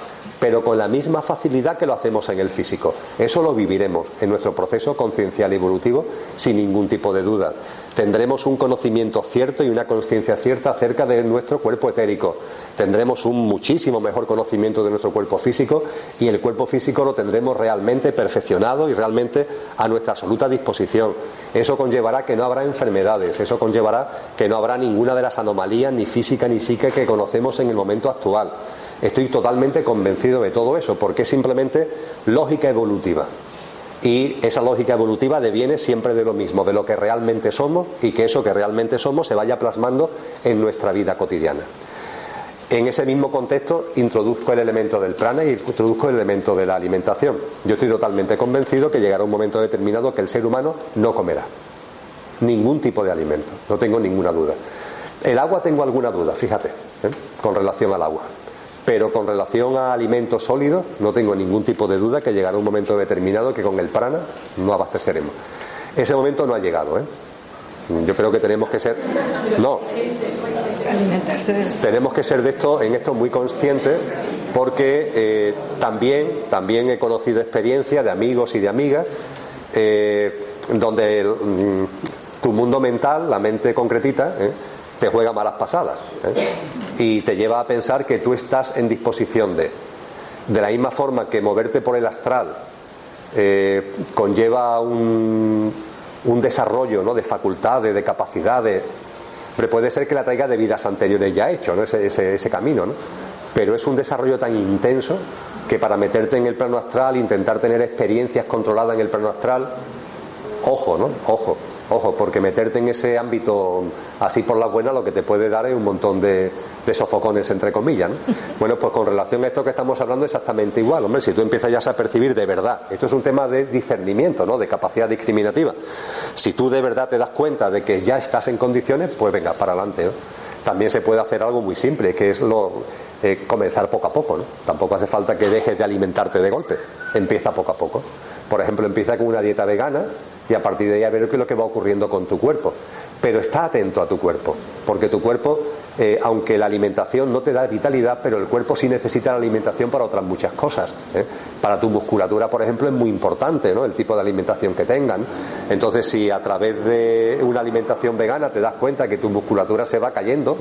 pero con la misma facilidad que lo hacemos en el físico. Eso lo viviremos en nuestro proceso conciencial evolutivo sin ningún tipo de duda. Tendremos un conocimiento cierto y una conciencia cierta acerca de nuestro cuerpo etérico. Tendremos un muchísimo mejor conocimiento de nuestro cuerpo físico y el cuerpo físico lo tendremos realmente perfeccionado y realmente a nuestra absoluta disposición. Eso conllevará que no habrá enfermedades, eso conllevará que no habrá ninguna de las anomalías ni física ni psique que conocemos en el momento actual. Estoy totalmente convencido de todo eso, porque es simplemente lógica evolutiva. Y esa lógica evolutiva deviene siempre de lo mismo, de lo que realmente somos y que eso que realmente somos se vaya plasmando en nuestra vida cotidiana. En ese mismo contexto introduzco el elemento del prana y introduzco el elemento de la alimentación. Yo estoy totalmente convencido que llegará un momento determinado que el ser humano no comerá ningún tipo de alimento, no tengo ninguna duda. El agua tengo alguna duda, fíjate, ¿eh? con relación al agua. Pero con relación a alimentos sólidos, no tengo ningún tipo de duda que llegará un momento determinado que con el prana no abasteceremos. Ese momento no ha llegado, ¿eh? Yo creo que tenemos que ser. No. Tenemos que ser de esto, en esto muy conscientes, porque eh, también, también he conocido experiencias de amigos y de amigas eh, donde mm, tu mundo mental, la mente concretita, ¿eh? Te juega malas pasadas ¿eh? y te lleva a pensar que tú estás en disposición de. De la misma forma que moverte por el astral eh, conlleva un, un, desarrollo ¿no? de facultades, de capacidades. Pero puede ser que la traiga de vidas anteriores ya hecho, ¿no? ese, ese, ese camino. ¿no? Pero es un desarrollo tan intenso que para meterte en el plano astral, intentar tener experiencias controladas en el plano astral, ojo, ¿no? Ojo. Ojo, porque meterte en ese ámbito así por la buena lo que te puede dar es un montón de, sofocones, entre comillas. Bueno, pues con relación a esto que estamos hablando, exactamente igual. Hombre, si tú empiezas ya a percibir de verdad, esto es un tema de discernimiento, ¿no? De capacidad discriminativa. Si tú de verdad te das cuenta de que ya estás en condiciones, pues venga, para adelante, También se puede hacer algo muy simple, que es lo, eh, comenzar poco a poco, ¿no? Tampoco hace falta que dejes de alimentarte de golpe. Empieza poco a poco. Por ejemplo, empieza con una dieta vegana y a partir de ahí a ver qué es lo que va ocurriendo con tu cuerpo. Pero está atento a tu cuerpo, porque tu cuerpo eh, aunque la alimentación no te da vitalidad, pero el cuerpo sí necesita la alimentación para otras muchas cosas. ¿eh? Para tu musculatura, por ejemplo, es muy importante ¿no? el tipo de alimentación que tengan. Entonces, si a través de una alimentación vegana te das cuenta que tu musculatura se va cayendo,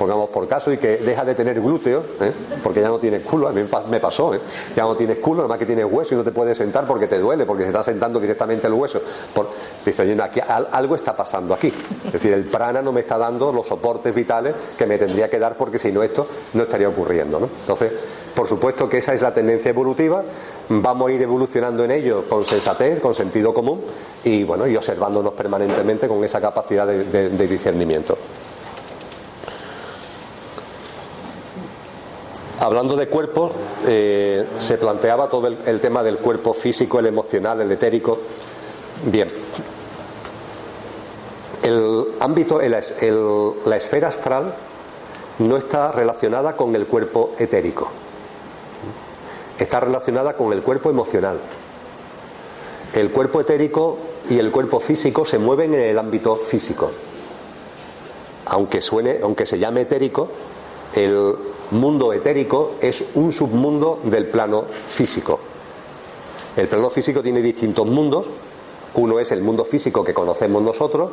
pongamos por caso, y que deja de tener glúteos, ¿eh? porque ya no tienes culo, a mí me pasó, ya no tienes culo, nada más que tienes hueso y no te puedes sentar porque te duele, porque se está sentando directamente el hueso. Por, dice, aquí, algo está pasando aquí. Es decir, el prana no me está dando los soportes vitales que me tendría que dar porque si no esto no estaría ocurriendo. ¿no? Entonces, por supuesto que esa es la tendencia evolutiva, vamos a ir evolucionando en ello con sensatez, con sentido común y bueno, y observándonos permanentemente con esa capacidad de, discernimiento. Hablando de cuerpos, eh, se planteaba todo el, tema del cuerpo físico, el emocional, el etérico. Bien, el ámbito, la esfera astral no está relacionada con el cuerpo etérico, está relacionada con el cuerpo emocional. El cuerpo etérico y el cuerpo físico se mueven en el ámbito físico. Aunque suene, aunque se llame etérico, el mundo etérico es un submundo del plano físico. El plano físico tiene distintos mundos. Uno es el mundo físico que conocemos nosotros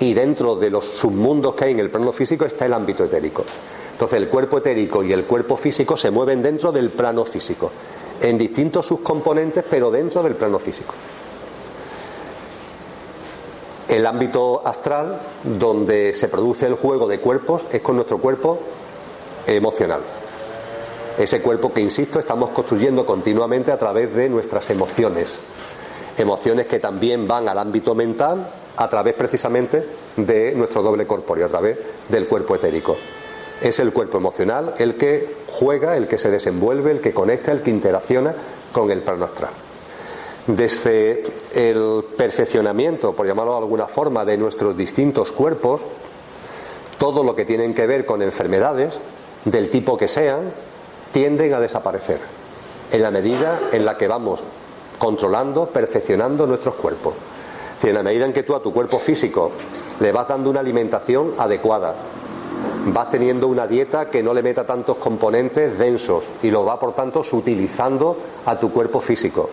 y dentro de los submundos que hay en el plano físico está el ámbito etérico. Entonces el cuerpo etérico y el cuerpo físico se mueven dentro del plano físico, en distintos subcomponentes, pero dentro del plano físico. El ámbito astral, donde se produce el juego de cuerpos, es con nuestro cuerpo emocional. Ese cuerpo que, insisto, estamos construyendo continuamente a través de nuestras emociones. Emociones que también van al ámbito mental a través precisamente de nuestro doble corpóreo, a través del cuerpo etérico. Es el cuerpo emocional el que juega, el que se desenvuelve, el que conecta, el que interacciona con el plano astral. Desde el perfeccionamiento, por llamarlo de alguna forma, de nuestros distintos cuerpos, todo lo que tienen que ver con enfermedades, del tipo que sean, tienden a desaparecer en la medida en la que vamos controlando, perfeccionando nuestros cuerpos. En la medida en que tú a tu cuerpo físico le vas dando una alimentación adecuada, vas teniendo una dieta que no le meta tantos componentes densos y lo va por tanto sutilizando a tu cuerpo físico.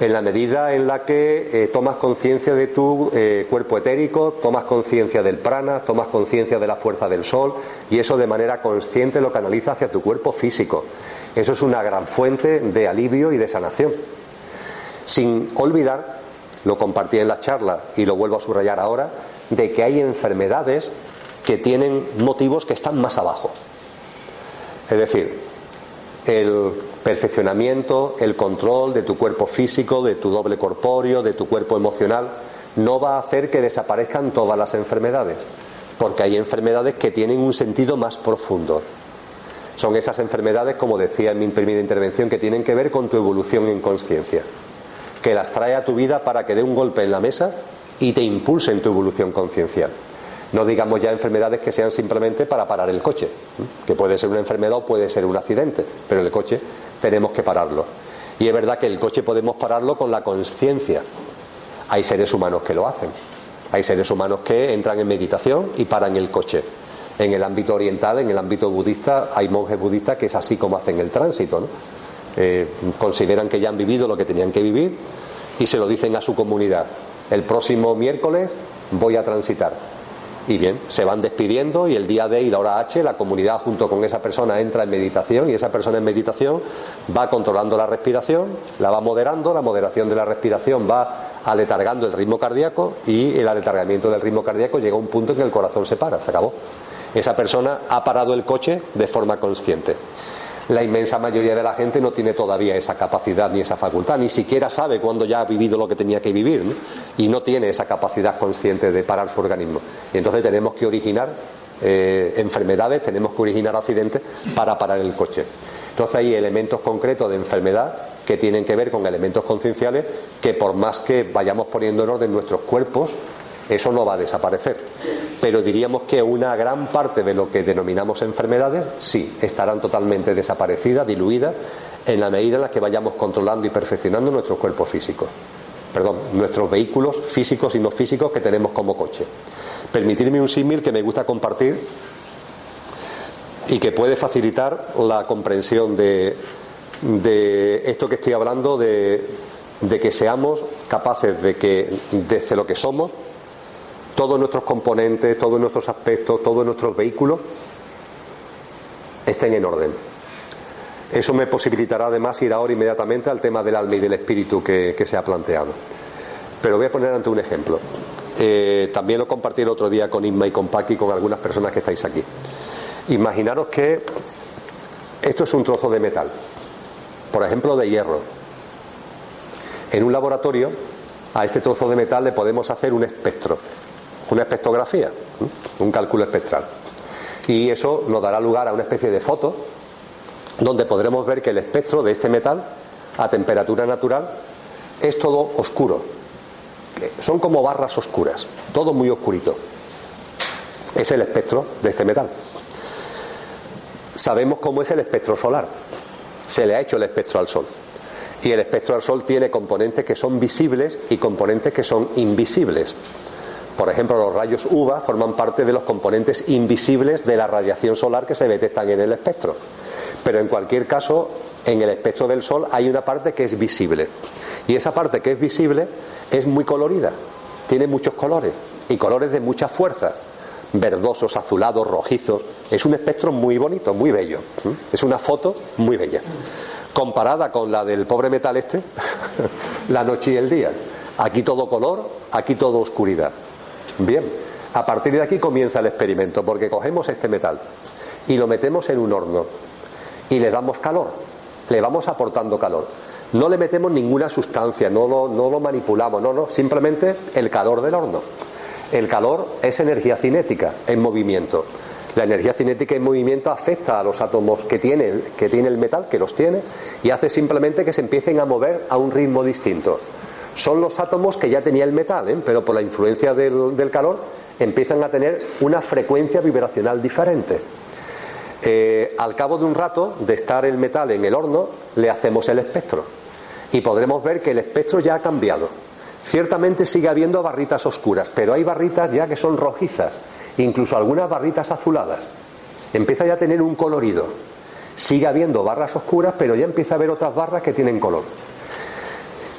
En la medida en la que eh, tomas conciencia de tu eh, cuerpo etérico, tomas conciencia del prana, tomas conciencia de la fuerza del sol y eso de manera consciente lo canaliza hacia tu cuerpo físico. Eso es una gran fuente de alivio y de sanación. Sin olvidar lo compartí en la charla y lo vuelvo a subrayar ahora, de que hay enfermedades que tienen motivos que están más abajo. Es decir, el perfeccionamiento, el control de tu cuerpo físico, de tu doble corpóreo, de tu cuerpo emocional, no va a hacer que desaparezcan todas las enfermedades, porque hay enfermedades que tienen un sentido más profundo. Son esas enfermedades, como decía en mi primera intervención, que tienen que ver con tu evolución en conciencia que las trae a tu vida para que dé un golpe en la mesa y te impulse en tu evolución conciencial. No digamos ya enfermedades que sean simplemente para parar el coche, que puede ser una enfermedad o puede ser un accidente, pero el coche tenemos que pararlo. Y es verdad que el coche podemos pararlo con la conciencia. Hay seres humanos que lo hacen. Hay seres humanos que entran en meditación y paran el coche. En el ámbito oriental, en el ámbito budista, hay monjes budistas que es así como hacen el tránsito. Eh, consideran que ya han vivido lo que tenían que vivir y se lo dicen a su comunidad. El próximo miércoles voy a transitar. Y bien, se van despidiendo y el día D y la hora H, la comunidad junto con esa persona entra en meditación y esa persona en meditación va controlando la respiración, la va moderando, la moderación de la respiración va aletargando el ritmo cardíaco y el aletargamiento del ritmo cardíaco llega a un punto en que el corazón se para, se acabó. Esa persona ha parado el coche de forma consciente la inmensa mayoría de la gente no tiene todavía esa capacidad ni esa facultad, ni siquiera sabe cuándo ya ha vivido lo que tenía que vivir y no tiene esa capacidad consciente de parar su organismo. Y entonces tenemos que originar eh, enfermedades, tenemos que originar accidentes para parar el coche. Entonces hay elementos concretos de enfermedad que tienen que ver con elementos concienciales que por más que vayamos poniendo en orden nuestros cuerpos, eso no va a desaparecer. Pero diríamos que una gran parte de lo que denominamos enfermedades, sí, estarán totalmente desaparecidas, diluidas, en la medida en la que vayamos controlando y perfeccionando nuestros cuerpos físicos. Perdón, nuestros vehículos físicos y no físicos que tenemos como coche. Permitirme un símil que me gusta compartir y que puede facilitar la comprensión de, esto que estoy hablando, de, de que seamos capaces de que desde lo que somos, todos nuestros componentes, todos nuestros aspectos, todos nuestros vehículos estén en orden. Eso me posibilitará además ir ahora inmediatamente al tema del alma y del espíritu que, se ha planteado. Pero voy a poner ante un ejemplo. Eh, también lo compartí el otro día con Inma y con Paqui y con algunas personas que estáis aquí. Imaginaros que esto es un trozo de metal, por ejemplo de hierro. En un laboratorio a este trozo de metal le podemos hacer un espectro, una espectrografía, un cálculo espectral. Y eso nos dará lugar a una especie de foto donde podremos ver que el espectro de este metal a temperatura natural es todo oscuro. Son como barras oscuras, todo muy oscurito. Es el espectro de este metal. Sabemos cómo es el espectro solar. Se le ha hecho el espectro al Sol. Y el espectro al Sol tiene componentes que son visibles y componentes que son invisibles. Por ejemplo, los rayos UVA forman parte de los componentes invisibles de la radiación solar que se detectan en el espectro. Pero en cualquier caso, en el espectro del Sol hay una parte que es visible. Y esa parte que es visible es muy colorida, tiene muchos colores y colores de mucha fuerza, verdosos, azulados, rojizos. Es un espectro muy bonito, muy bello. Es una foto muy bella. Comparada con la del pobre metal este, la noche y el día. Aquí todo color, aquí todo oscuridad. Bien, a partir de aquí comienza el experimento, porque cogemos este metal y lo metemos en un horno y le damos calor, le vamos aportando calor. No le metemos ninguna sustancia, no lo, manipulamos, no, no, simplemente el calor del horno. El calor es energía cinética en movimiento. La energía cinética en movimiento afecta a los átomos que tiene, que tiene el metal, que los tiene, y hace simplemente que se empiecen a mover a un ritmo distinto. Son los átomos que ya tenía el metal, ¿eh? pero por la influencia del, calor empiezan a tener una frecuencia vibracional diferente. Eh, al cabo de un rato de estar el metal en el horno, le hacemos el espectro y podremos ver que el espectro ya ha cambiado. Ciertamente sigue habiendo barritas oscuras, pero hay barritas ya que son rojizas, incluso algunas barritas azuladas. Empieza ya a tener un colorido. Sigue habiendo barras oscuras, pero ya empieza a haber otras barras que tienen color.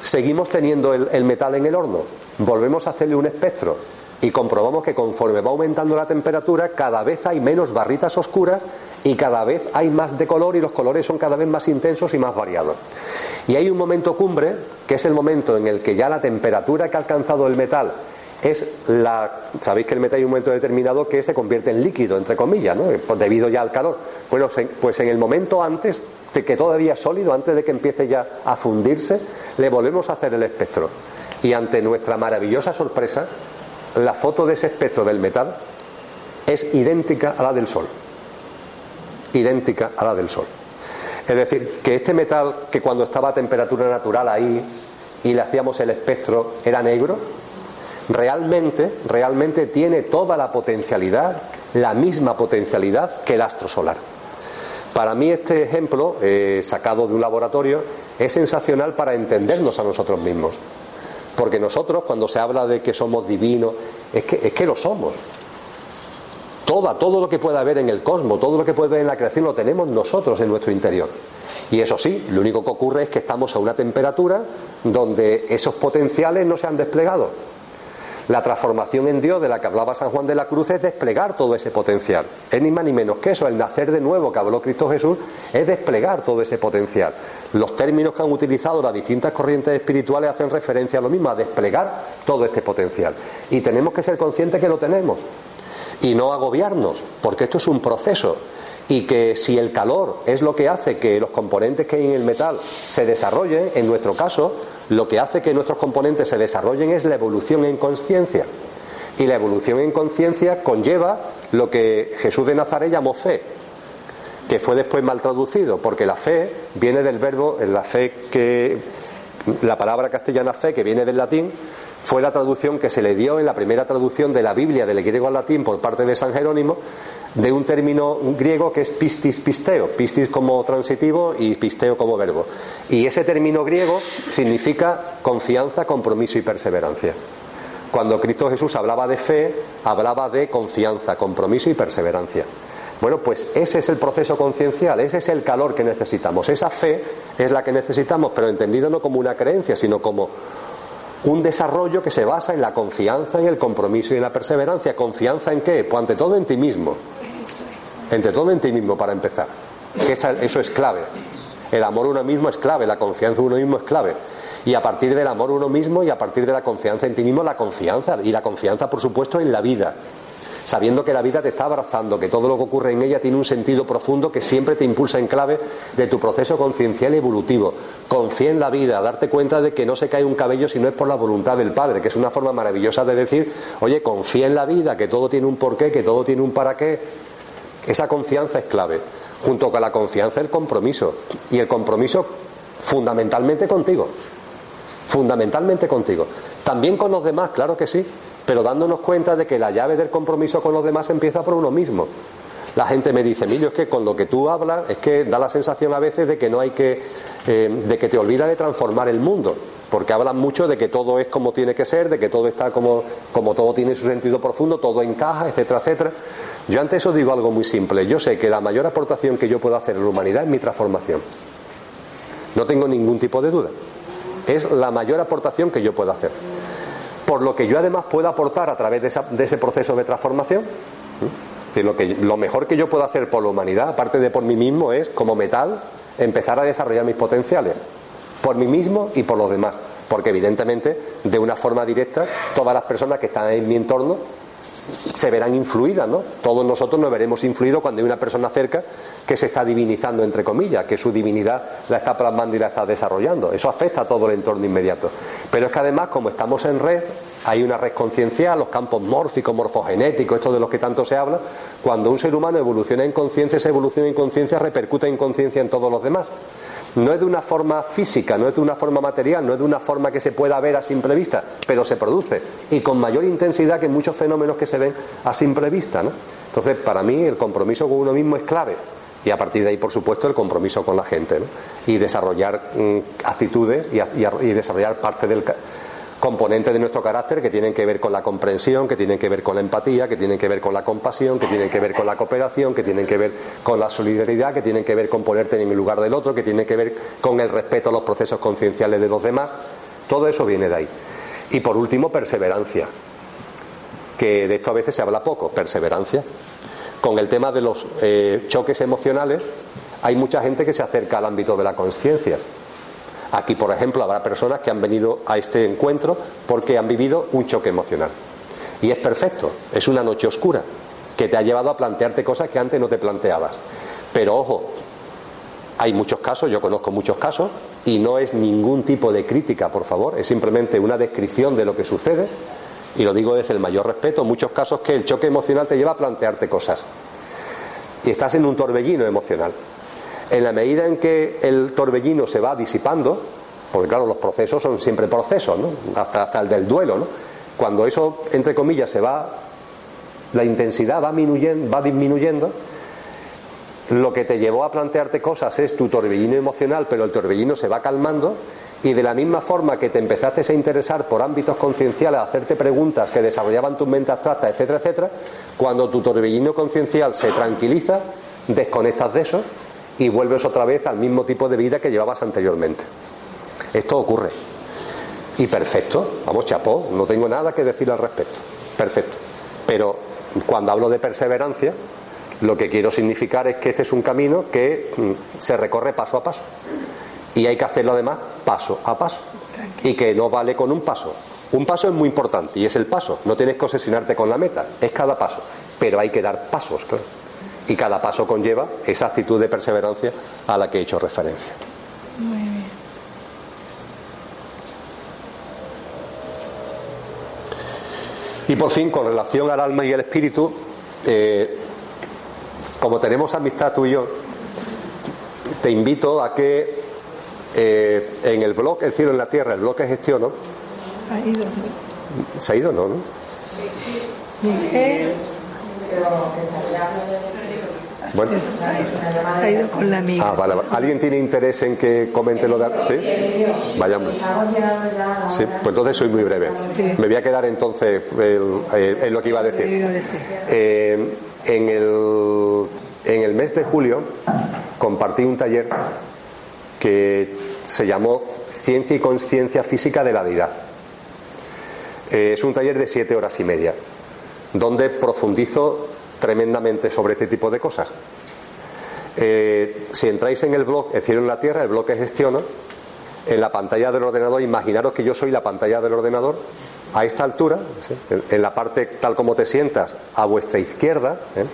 Seguimos teniendo el metal en el horno, volvemos a hacerle un espectro y comprobamos que conforme va aumentando la temperatura, cada vez hay menos barritas oscuras y cada vez hay más de color y los colores son cada vez más intensos y más variados. Y hay un momento cumbre, que es el momento en el que ya la temperatura que ha alcanzado el metal es la. Sabéis que el metal hay un momento determinado que se convierte en líquido, entre comillas, ¿no? Pues debido ya al calor. Bueno, pues en el momento antes que todavía sólido, antes de que empiece ya a fundirse, le volvemos a hacer el espectro. Y ante nuestra maravillosa sorpresa, la foto de ese espectro del metal es idéntica a la del Sol idéntica a la del Sol. Es decir, que este metal que cuando estaba a temperatura natural ahí y le hacíamos el espectro era negro, realmente, realmente tiene toda la potencialidad, la misma potencialidad que el astro solar. Para mí este ejemplo, eh, sacado de un laboratorio, es sensacional para entendernos a nosotros mismos. Porque nosotros, cuando se habla de que somos divinos, es que, es que lo somos todo lo que pueda haber en el cosmos, todo lo que puede haber en la creación lo tenemos nosotros en nuestro interior. Y eso sí, lo único que ocurre es que estamos a una temperatura donde esos potenciales no se han desplegado. La transformación en Dios de la que hablaba San Juan de la Cruz es desplegar todo ese potencial. Es ni más ni menos que eso, el nacer de nuevo que habló Cristo Jesús es desplegar todo ese potencial. Los términos que han utilizado las distintas corrientes espirituales hacen referencia a lo mismo, a desplegar todo este potencial. Y tenemos que ser conscientes que lo tenemos y no agobiarnos, porque esto es un proceso y que si el calor es lo que hace que los componentes que hay en el metal se desarrollen, en nuestro caso, lo que hace que nuestros componentes se desarrollen es la evolución en conciencia. Y la evolución en conciencia conlleva lo que Jesús de Nazaret llamó fe, que fue después mal traducido, porque la fe viene del verbo, la fe que, la palabra castellana fe, que viene del latín, fue la traducción que se le dio en la primera traducción de la Biblia del griego al latín por parte de San Jerónimo de un término griego que es pistis pisteo, pistis como transitivo y pisteo como verbo. Y ese término griego significa confianza, compromiso y perseverancia. Cuando Cristo Jesús hablaba de fe, hablaba de confianza, compromiso y perseverancia. Bueno, pues ese es el proceso conciencial, ese es el calor que necesitamos. Esa fe es la que necesitamos, pero entendido no como una creencia, sino como un desarrollo que se basa en la confianza, en el compromiso y en la perseverancia. ¿Confianza en qué? Pues ante todo en ti mismo. Entre todo en ti mismo, para empezar. eso es clave. El amor a uno mismo es clave, la confianza en uno mismo es clave. Y a partir del amor a uno mismo y a partir de la confianza en ti mismo, la confianza. Y la confianza, por supuesto, en la vida. Sabiendo que la vida te está abrazando, que todo lo que ocurre en ella tiene un sentido profundo que siempre te impulsa en clave de tu proceso conciencial y evolutivo. Confía en la vida, darte cuenta de que no se cae un cabello si no es por la voluntad del Padre, que es una forma maravillosa de decir, oye, confía en la vida, que todo tiene un porqué, que todo tiene un para qué. Esa confianza es clave. Junto con la confianza, el compromiso. Y el compromiso fundamentalmente contigo fundamentalmente contigo. También con los demás, claro que sí, pero dándonos cuenta de que la llave del compromiso con los demás empieza por uno mismo. La gente me dice, Emilio, es que con lo que tú hablas es que da la sensación a veces de que no hay que, eh, de que te olvidas de transformar el mundo, porque hablan mucho de que todo es como tiene que ser, de que todo está como, como todo tiene su sentido profundo, todo encaja, etcétera, etcétera. Yo ante eso digo algo muy simple. Yo sé que la mayor aportación que yo puedo hacer en la humanidad es mi transformación. No tengo ningún tipo de duda. Es la mayor aportación que yo puedo hacer. Por lo que yo además puedo aportar a través de, ese proceso de transformación, lo, que, lo mejor que yo puedo hacer por la humanidad, aparte de por mí mismo, es como metal empezar a desarrollar mis potenciales, por mí mismo y por los demás. Porque evidentemente, de una forma directa, todas las personas que están en mi entorno se verán influidas, ¿no? Todos nosotros nos veremos influidos cuando hay una persona cerca que se está divinizando, entre comillas, que su divinidad la está plasmando y la está desarrollando. Eso afecta a todo el entorno inmediato. Pero es que además, como estamos en red, hay una red conciencial, los campos mórficos, morfogenéticos, esto de los que tanto se habla, cuando un ser humano evoluciona en conciencia, esa evolución en conciencia repercute en conciencia en todos los demás no es de una forma física, no es de una forma material, no es de una forma que se pueda ver a simple vista, pero se produce y con mayor intensidad que muchos fenómenos que se ven a simple vista. ¿no? Entonces, para mí el compromiso con uno mismo es clave y a partir de ahí, por supuesto, el compromiso con la gente ¿no? y desarrollar mm, actitudes y, y desarrollar parte del, componentes de nuestro carácter que tienen que ver con la comprensión, que tienen que ver con la empatía, que tienen que ver con la compasión, que tienen que ver con la cooperación, que tienen que ver con la solidaridad, que tienen que ver con ponerte en el lugar del otro, que tienen que ver con el respeto a los procesos concienciales de los demás. Todo eso viene de ahí. Y por último, perseverancia, que de esto a veces se habla poco, perseverancia. Con el tema de los eh, choques emocionales, hay mucha gente que se acerca al ámbito de la conciencia Aquí, por ejemplo, habrá personas que han venido a este encuentro porque han vivido un choque emocional. Y es perfecto, es una noche oscura que te ha llevado a plantearte cosas que antes no te planteabas. Pero ojo, hay muchos casos, yo conozco muchos casos, y no es ningún tipo de crítica, por favor, es simplemente una descripción de lo que sucede, y lo digo desde el mayor respeto, muchos casos que el choque emocional te lleva a plantearte cosas. Y estás en un torbellino emocional en la medida en que el torbellino se va disipando, porque claro, los procesos son siempre procesos, ¿no? hasta, hasta el del duelo, ¿no? cuando eso, entre comillas, se va, la intensidad va disminuyendo, va disminuyendo, lo que te llevó a plantearte cosas es tu torbellino emocional, pero el torbellino se va calmando y de la misma forma que te empezaste a interesar por ámbitos concienciales, a hacerte preguntas que desarrollaban tu mente abstracta, etcétera, etcétera, cuando tu torbellino conciencial se tranquiliza, desconectas de eso y vuelves otra vez al mismo tipo de vida que llevabas anteriormente. Esto ocurre. Y perfecto, vamos, chapó, no tengo nada que decir al respecto. Perfecto. Pero cuando hablo de perseverancia, lo que quiero significar es que este es un camino que mm, se recorre paso a paso. Y hay que hacerlo además paso a paso. Y que no vale con un paso. Un paso es muy importante y es el paso. No tienes que obsesionarte con la meta, es cada paso. Pero hay que dar pasos, claro y cada paso conlleva esa actitud de perseverancia a la que he hecho referencia. Muy bien. Y por fin, con relación al alma y el espíritu, eh, como tenemos amistad tú y yo, te invito a que eh, en el blog El cielo en la tierra, el blog que gestiono. ¿Ha ido? ¿Se ha ido no? no? Bueno. Se ha ido con la amiga. Ah, vale, ¿Alguien tiene interés en que comente lo de.? ¿Sí? Vayamos. Sí, pues entonces soy muy breve. Me voy a quedar entonces eh, en lo que iba a decir. Eh, en el en el mes de julio compartí un taller que se llamó Ciencia y Conciencia Física de la Deidad. Eh, es un taller de siete horas y media, donde profundizo tremendamente sobre este tipo de cosas. Eh, si entráis en el blog El cielo en la tierra, el blog que gestiono, en la pantalla del ordenador, imaginaros que yo soy la pantalla del ordenador a esta altura, en la parte tal como te sientas, a vuestra izquierda, ¿eh?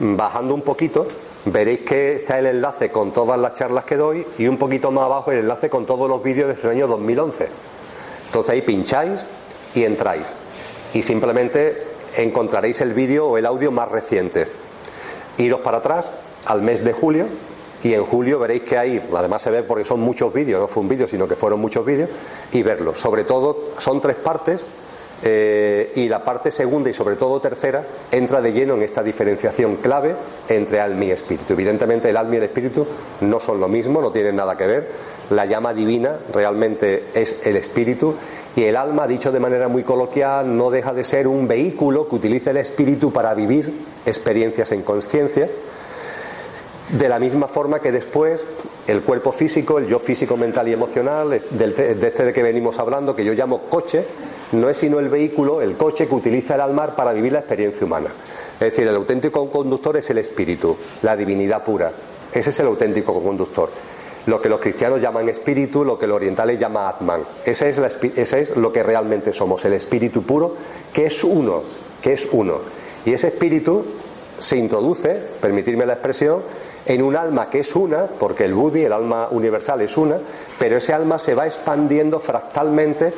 bajando un poquito, veréis que está el enlace con todas las charlas que doy y un poquito más abajo el enlace con todos los vídeos desde el año 2011. Entonces ahí pincháis y entráis. Y simplemente encontraréis el vídeo o el audio más reciente. Iros para atrás al mes de julio y en julio veréis que hay, además se ve porque son muchos vídeos, no fue un vídeo, sino que fueron muchos vídeos, y verlos. Sobre todo, son tres partes, eh, y la parte segunda y sobre todo tercera entra de lleno en esta diferenciación clave entre alma y espíritu. Evidentemente el alma y el espíritu no son lo mismo, no tienen nada que ver. La llama divina realmente es el espíritu y el alma, dicho de manera muy coloquial, no deja de ser un vehículo que utiliza el espíritu para vivir experiencias en conciencia de la misma forma que después el cuerpo físico, el yo físico, mental y emocional, de este de que venimos hablando, que yo llamo coche, no es sino el vehículo, el coche que utiliza el alma para vivir la experiencia humana. Es decir, el auténtico conductor es el espíritu, la divinidad pura. Ese es el auténtico conductor. Lo que los cristianos llaman espíritu, lo que los orientales llaman atman. Ese es, ese es lo que realmente somos, el espíritu puro, que es uno, que es uno. Y ese espíritu se introduce, permitirme la expresión, en un alma que es una, porque el Buddhi, el alma universal, es una, pero ese alma se va expandiendo fractalmente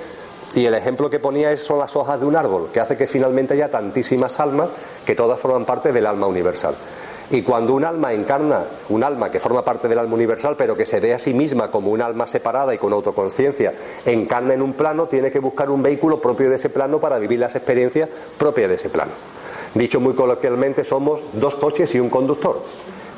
y el ejemplo que ponía son las hojas de un árbol, que hace que finalmente haya tantísimas almas que todas forman parte del alma universal. Y cuando un alma encarna, un alma que forma parte del alma universal, pero que se ve a sí misma como un alma separada y con autoconciencia, encarna en un plano, tiene que buscar un vehículo propio de ese plano para vivir las experiencias propias de ese plano. Dicho muy coloquialmente, somos dos coches y un conductor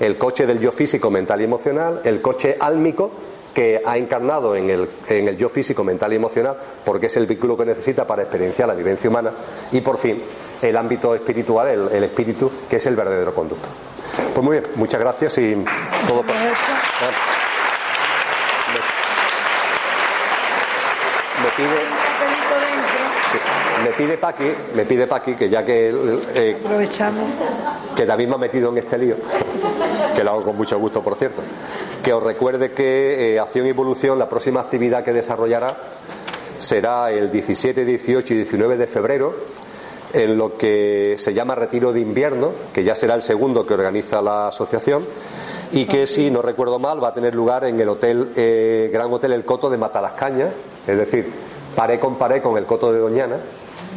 el coche del yo físico, mental y emocional, el coche álmico que ha encarnado en el, en el yo físico, mental y emocional, porque es el vehículo que necesita para experienciar la vivencia humana, y por fin el ámbito espiritual, el, espíritu, que es el verdadero conductor. Pues muy bien, muchas gracias y todo por... Me pide me pide Paqui, me pide Paqui que ya que eh, aprovechamos. que también me ha metido en este lío, que lo hago con mucho gusto, por cierto, que os recuerde que eh, Acción y Evolución, la próxima actividad que desarrollará será el 17, 18 y 19 de febrero en lo que se llama Retiro de Invierno, que ya será el segundo que organiza la asociación y que si no recuerdo mal va a tener lugar en el hotel eh, Gran Hotel El Coto de Matalascaña, es decir, paré con paré con el Coto de Doñana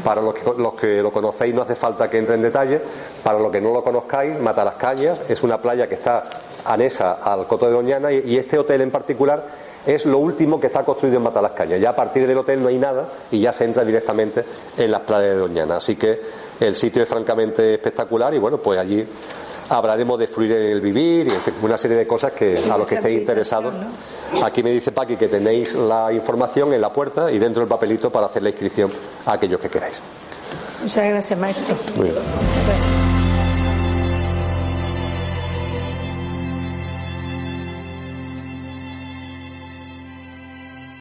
para los que, lo conocéis no hace falta que entre en detalle. Para los que no lo conozcáis, Mata las Cañas es una playa que está anesa al Coto de Doñana y, este hotel en particular es lo último que está construido en Mata las Cañas. Ya a partir del hotel no hay nada y ya se entra directamente en las playas de Doñana. Así que el sitio es francamente espectacular y bueno, pues allí hablaremos de fluir en el vivir y una serie de cosas que a los que estéis interesados. Aquí me dice Paqui que tenéis la información en la puerta y dentro del papelito para hacer la inscripción a aquellos que queráis. Muchas gracias, maestro. Muy bien.